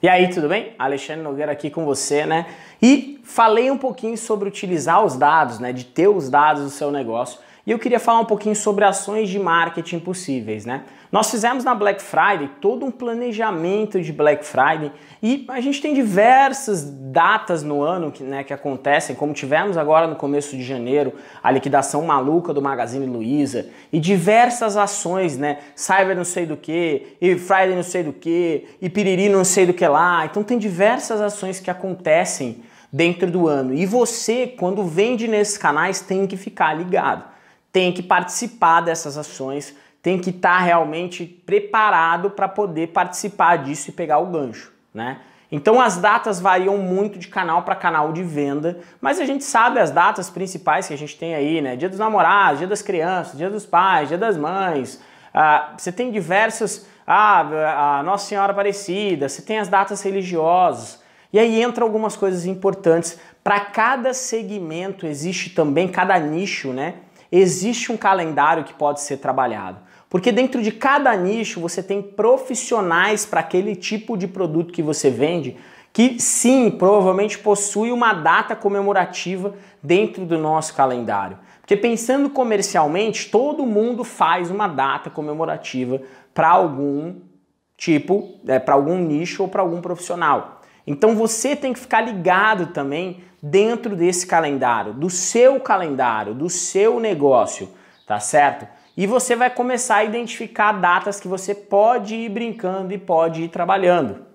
E aí, tudo bem? Alexandre Nogueira aqui com você, né? E falei um pouquinho sobre utilizar os dados, né? De ter os dados do seu negócio. E eu queria falar um pouquinho sobre ações de marketing possíveis, né? Nós fizemos na Black Friday todo um planejamento de Black Friday e a gente tem diversas datas no ano que, né, que acontecem, como tivemos agora no começo de janeiro, a liquidação maluca do Magazine Luiza e diversas ações, né? Cyber não sei do que, e Friday não sei do que, e Piriri não sei do que lá. Então tem diversas ações que acontecem dentro do ano. E você, quando vende nesses canais, tem que ficar ligado tem que participar dessas ações, tem que estar tá realmente preparado para poder participar disso e pegar o gancho, né? Então as datas variam muito de canal para canal de venda, mas a gente sabe as datas principais que a gente tem aí, né? Dia dos namorados, dia das crianças, dia dos pais, dia das mães. Ah, você tem diversas. Ah, a Nossa Senhora Aparecida, você tem as datas religiosas. E aí entra algumas coisas importantes. Para cada segmento existe também, cada nicho, né? existe um calendário que pode ser trabalhado. Porque dentro de cada nicho você tem profissionais para aquele tipo de produto que você vende, que sim, provavelmente possui uma data comemorativa dentro do nosso calendário. Porque pensando comercialmente, todo mundo faz uma data comemorativa para algum tipo, é, para algum nicho ou para algum profissional. Então você tem que ficar ligado também dentro desse calendário, do seu calendário, do seu negócio, tá certo? E você vai começar a identificar datas que você pode ir brincando e pode ir trabalhando.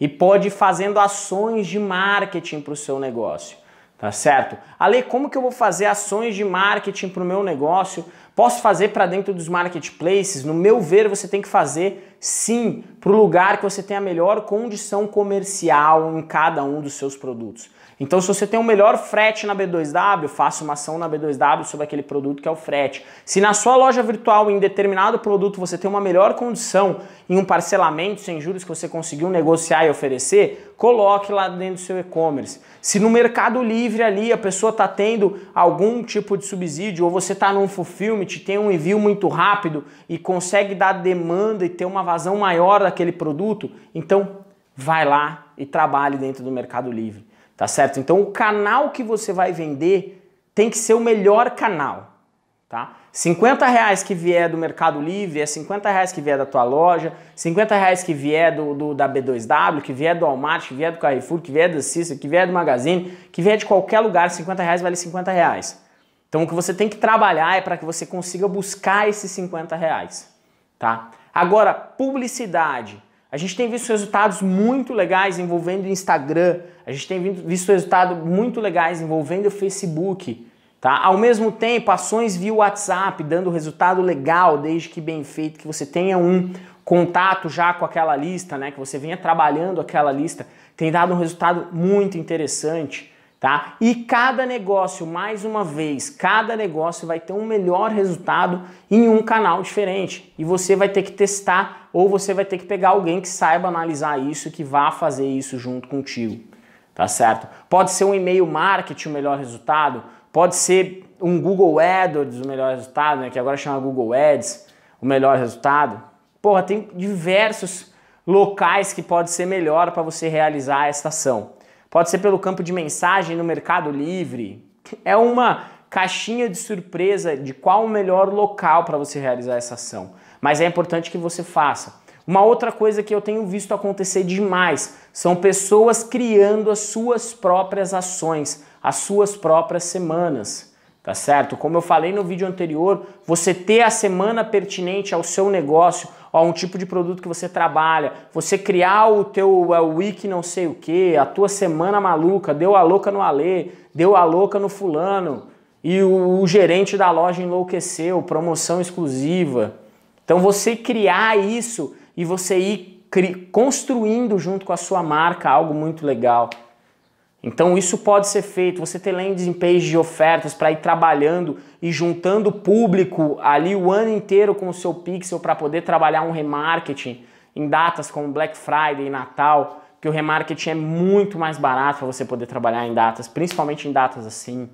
E pode ir fazendo ações de marketing para o seu negócio. Tá certo? Ale, como que eu vou fazer ações de marketing para o meu negócio? Posso fazer para dentro dos marketplaces? No meu ver, você tem que fazer sim para o lugar que você tem a melhor condição comercial em cada um dos seus produtos. Então, se você tem o um melhor frete na B2W, faça uma ação na B2W sobre aquele produto que é o frete. Se na sua loja virtual, em determinado produto, você tem uma melhor condição em um parcelamento sem juros que você conseguiu negociar e oferecer, coloque lá dentro do seu e-commerce. Se no Mercado Livre ali a pessoa está tendo algum tipo de subsídio, ou você está num fulfillment, tem um envio muito rápido e consegue dar demanda e ter uma vazão maior daquele produto, então vai lá e trabalhe dentro do Mercado Livre tá certo? Então o canal que você vai vender tem que ser o melhor canal, tá? 50 reais que vier do Mercado Livre é 50 reais que vier da tua loja, 50 reais que vier do, do da B2W, que vier do Walmart, que vier do Carrefour, que vier da Cissa, que vier do Magazine, que vier de qualquer lugar, 50 reais vale 50 reais. Então o que você tem que trabalhar é para que você consiga buscar esses 50 reais, tá? Agora, publicidade. A gente tem visto resultados muito legais envolvendo o Instagram, a gente tem visto resultados muito legais envolvendo o Facebook. Tá? Ao mesmo tempo, ações via WhatsApp dando resultado legal, desde que bem feito, que você tenha um contato já com aquela lista, né? que você venha trabalhando aquela lista, tem dado um resultado muito interessante tá? E cada negócio, mais uma vez, cada negócio vai ter um melhor resultado em um canal diferente. E você vai ter que testar ou você vai ter que pegar alguém que saiba analisar isso, que vá fazer isso junto contigo. Tá certo? Pode ser um e-mail marketing o melhor resultado, pode ser um Google AdWords o melhor resultado, né, que agora chama Google Ads, o melhor resultado. Porra, tem diversos locais que pode ser melhor para você realizar essa ação. Pode ser pelo campo de mensagem no Mercado Livre. É uma caixinha de surpresa de qual o melhor local para você realizar essa ação. Mas é importante que você faça. Uma outra coisa que eu tenho visto acontecer demais são pessoas criando as suas próprias ações, as suas próprias semanas tá certo? Como eu falei no vídeo anterior, você ter a semana pertinente ao seu negócio, a um tipo de produto que você trabalha, você criar o teu a wiki não sei o que, a tua semana maluca, deu a louca no Alê, deu a louca no fulano, e o, o gerente da loja enlouqueceu, promoção exclusiva. Então você criar isso e você ir construindo junto com a sua marca algo muito legal. Então isso pode ser feito, você ter landing page de ofertas para ir trabalhando e juntando público ali o ano inteiro com o seu pixel para poder trabalhar um remarketing em datas como Black Friday e Natal, que o remarketing é muito mais barato para você poder trabalhar em datas, principalmente em datas assim.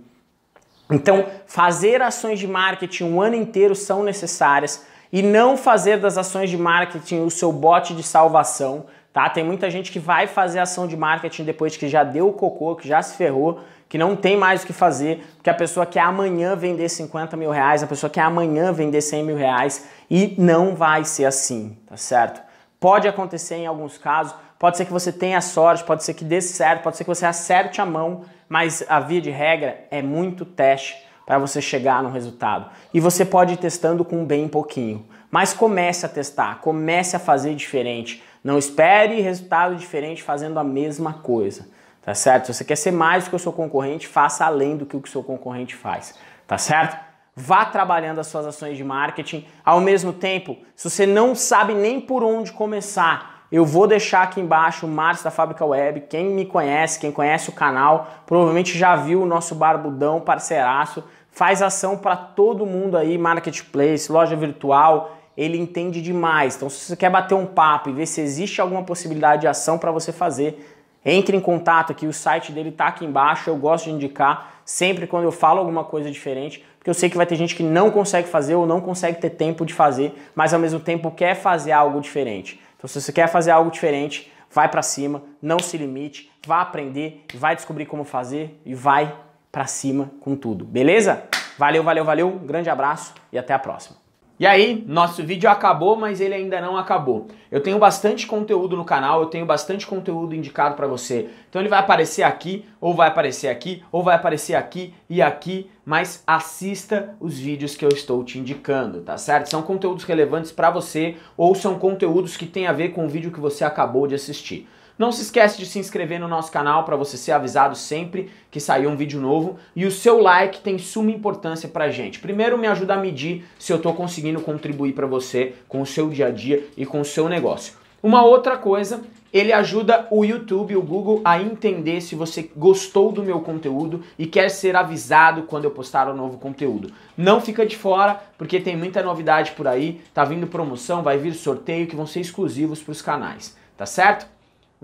Então, fazer ações de marketing o ano inteiro são necessárias e não fazer das ações de marketing o seu bote de salvação tá? Tem muita gente que vai fazer ação de marketing depois que já deu o cocô, que já se ferrou, que não tem mais o que fazer, porque a pessoa quer amanhã vender 50 mil reais, a pessoa quer amanhã vender 100 mil reais e não vai ser assim, tá certo? Pode acontecer em alguns casos, pode ser que você tenha sorte, pode ser que dê certo, pode ser que você acerte a mão, mas a via de regra é muito teste para você chegar no resultado. E você pode ir testando com bem pouquinho, mas comece a testar, comece a fazer diferente. Não espere resultado diferente fazendo a mesma coisa, tá certo? Se você quer ser mais do que o seu concorrente, faça além do que o seu concorrente faz, tá certo? Vá trabalhando as suas ações de marketing. Ao mesmo tempo, se você não sabe nem por onde começar, eu vou deixar aqui embaixo o Márcio da Fábrica Web. Quem me conhece, quem conhece o canal, provavelmente já viu o nosso barbudão parceiraço. Faz ação para todo mundo aí, marketplace, loja virtual. Ele entende demais. Então, se você quer bater um papo e ver se existe alguma possibilidade de ação para você fazer, entre em contato aqui. O site dele está aqui embaixo. Eu gosto de indicar sempre quando eu falo alguma coisa diferente porque eu sei que vai ter gente que não consegue fazer ou não consegue ter tempo de fazer, mas ao mesmo tempo quer fazer algo diferente. Então, se você quer fazer algo diferente, vai para cima, não se limite, vá aprender, vai descobrir como fazer e vai para cima com tudo, beleza? Valeu, valeu, valeu, um grande abraço e até a próxima. E aí, nosso vídeo acabou, mas ele ainda não acabou. Eu tenho bastante conteúdo no canal, eu tenho bastante conteúdo indicado para você. Então ele vai aparecer aqui, ou vai aparecer aqui, ou vai aparecer aqui e aqui, mas assista os vídeos que eu estou te indicando, tá certo? São conteúdos relevantes para você ou são conteúdos que têm a ver com o vídeo que você acabou de assistir. Não se esquece de se inscrever no nosso canal para você ser avisado sempre que sair um vídeo novo e o seu like tem suma importância pra gente. Primeiro me ajuda a medir se eu estou conseguindo contribuir para você com o seu dia a dia e com o seu negócio. Uma outra coisa, ele ajuda o YouTube, o Google a entender se você gostou do meu conteúdo e quer ser avisado quando eu postar um novo conteúdo. Não fica de fora, porque tem muita novidade por aí, tá vindo promoção, vai vir sorteio que vão ser exclusivos para os canais, tá certo?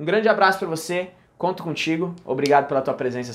Um grande abraço para você, conto contigo, obrigado pela tua presença